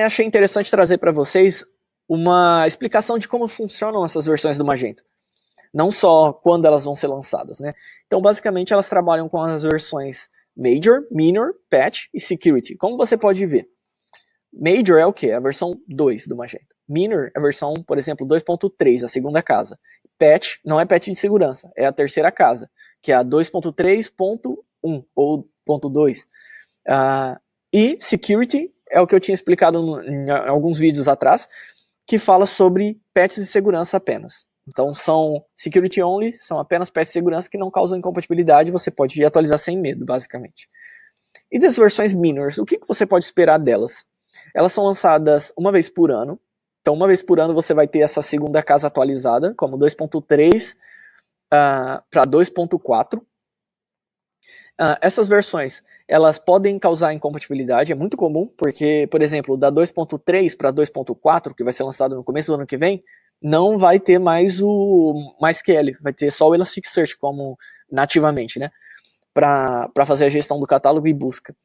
achei interessante trazer para vocês uma explicação de como funcionam essas versões do Magento. Não só quando elas vão ser lançadas, né? Então, basicamente, elas trabalham com as versões Major, Minor, Patch e Security. Como você pode ver, Major é o que? A versão 2 do Magento. Minor é a versão, por exemplo, 2.3, a segunda casa. Patch não é patch de segurança, é a terceira casa, que é a 2.3.1 ou .2. Uh, ah, e Security é o que eu tinha explicado em alguns vídeos atrás, que fala sobre patches de segurança apenas. Então são security only, são apenas patches de segurança que não causam incompatibilidade, você pode atualizar sem medo, basicamente. E das versões minors, o que, que você pode esperar delas? Elas são lançadas uma vez por ano, então uma vez por ano você vai ter essa segunda casa atualizada, como 2.3 uh, para 2.4. Uh, essas versões elas podem causar incompatibilidade, é muito comum, porque, por exemplo, da 2.3 para 2.4, que vai ser lançado no começo do ano que vem, não vai ter mais o MySQL, vai ter só o Elasticsearch como nativamente, né? Para fazer a gestão do catálogo e busca.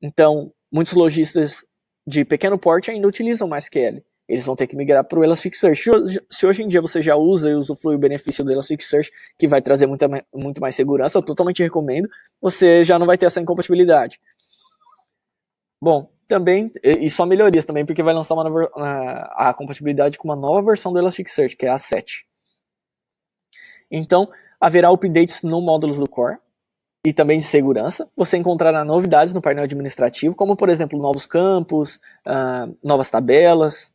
Então, muitos lojistas de pequeno porte ainda utilizam MySQL. Eles vão ter que migrar para o Elasticsearch. Se hoje em dia você já usa e usufrui o benefício do Elasticsearch, que vai trazer muita, muito mais segurança, eu totalmente recomendo, você já não vai ter essa incompatibilidade. Bom, também, e só melhorias também, porque vai lançar uma a, a compatibilidade com uma nova versão do Elasticsearch, que é a 7. Então, haverá updates no módulos do core e também de segurança. Você encontrará novidades no painel administrativo, como por exemplo novos campos, uh, novas tabelas,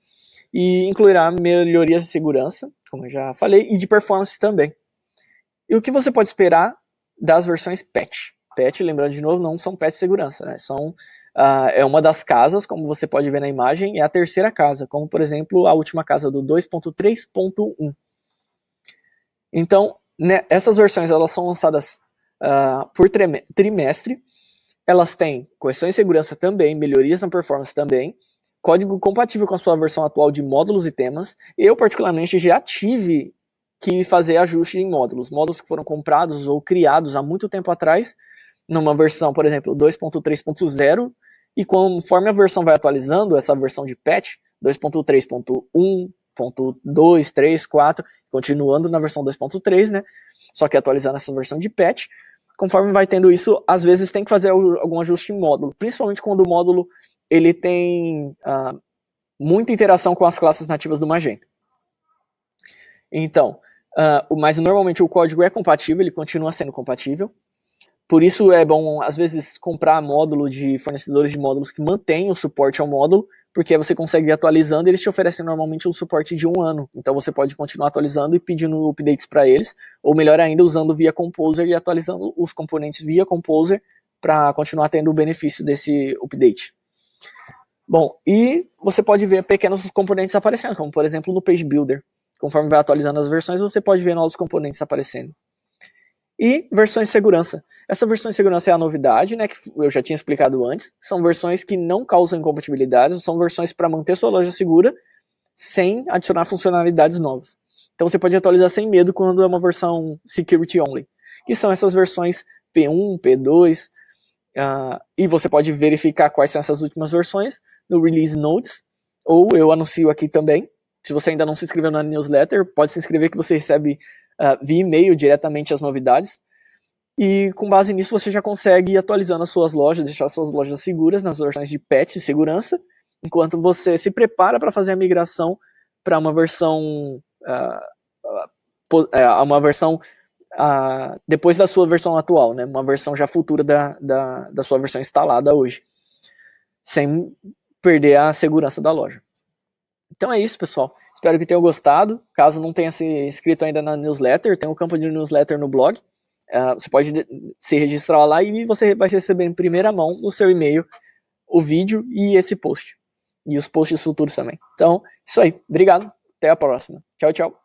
e incluirá melhorias de segurança, como eu já falei, e de performance também. E o que você pode esperar das versões patch? Patch, lembrando de novo, não são patch de segurança, né? São, uh, é uma das casas, como você pode ver na imagem, é a terceira casa, como por exemplo a última casa do 2.3.1. Então, né, essas versões elas são lançadas uh, por trimestre, elas têm correções de segurança também, melhorias na performance também, código compatível com a sua versão atual de módulos e temas. Eu, particularmente, já tive que fazer ajuste em módulos. Módulos que foram comprados ou criados há muito tempo atrás, numa versão, por exemplo, 2.3.0, e conforme a versão vai atualizando, essa versão de patch, 2.3.1, 3, 4, continuando na versão 2.3, né? Só que atualizando essa versão de patch, conforme vai tendo isso, às vezes tem que fazer algum ajuste em módulo, principalmente quando o módulo ele tem uh, muita interação com as classes nativas do Magento. Então, uh, mas normalmente o código é compatível, ele continua sendo compatível. Por isso é bom, às vezes, comprar módulo de fornecedores de módulos que mantêm o suporte ao módulo, porque você consegue ir atualizando e eles te oferecem normalmente um suporte de um ano. Então você pode continuar atualizando e pedindo updates para eles, ou melhor ainda, usando via Composer e atualizando os componentes via Composer para continuar tendo o benefício desse update. Bom, e você pode ver pequenos componentes aparecendo, como por exemplo no Page Builder. Conforme vai atualizando as versões, você pode ver novos componentes aparecendo. E versões de segurança. Essa versão de segurança é a novidade, né, que eu já tinha explicado antes. São versões que não causam incompatibilidades, são versões para manter sua loja segura sem adicionar funcionalidades novas. Então você pode atualizar sem medo quando é uma versão security only, que são essas versões P1, P2, uh, e você pode verificar quais são essas últimas versões no Release Notes, ou eu anuncio aqui também. Se você ainda não se inscreveu na newsletter, pode se inscrever que você recebe uh, via e-mail diretamente as novidades. E com base nisso você já consegue ir atualizando as suas lojas, deixar as suas lojas seguras nas versões de patch e segurança, enquanto você se prepara para fazer a migração para uma versão uh, uma versão uh, depois da sua versão atual, né? Uma versão já futura da, da, da sua versão instalada hoje, sem perder a segurança da loja. Então é isso, pessoal. Espero que tenham gostado. Caso não tenha se inscrito ainda na newsletter, tem um campo de newsletter no blog. Uh, você pode se registrar lá e você vai receber em primeira mão no seu e-mail o vídeo e esse post. E os posts futuros também. Então, isso aí. Obrigado. Até a próxima. Tchau, tchau.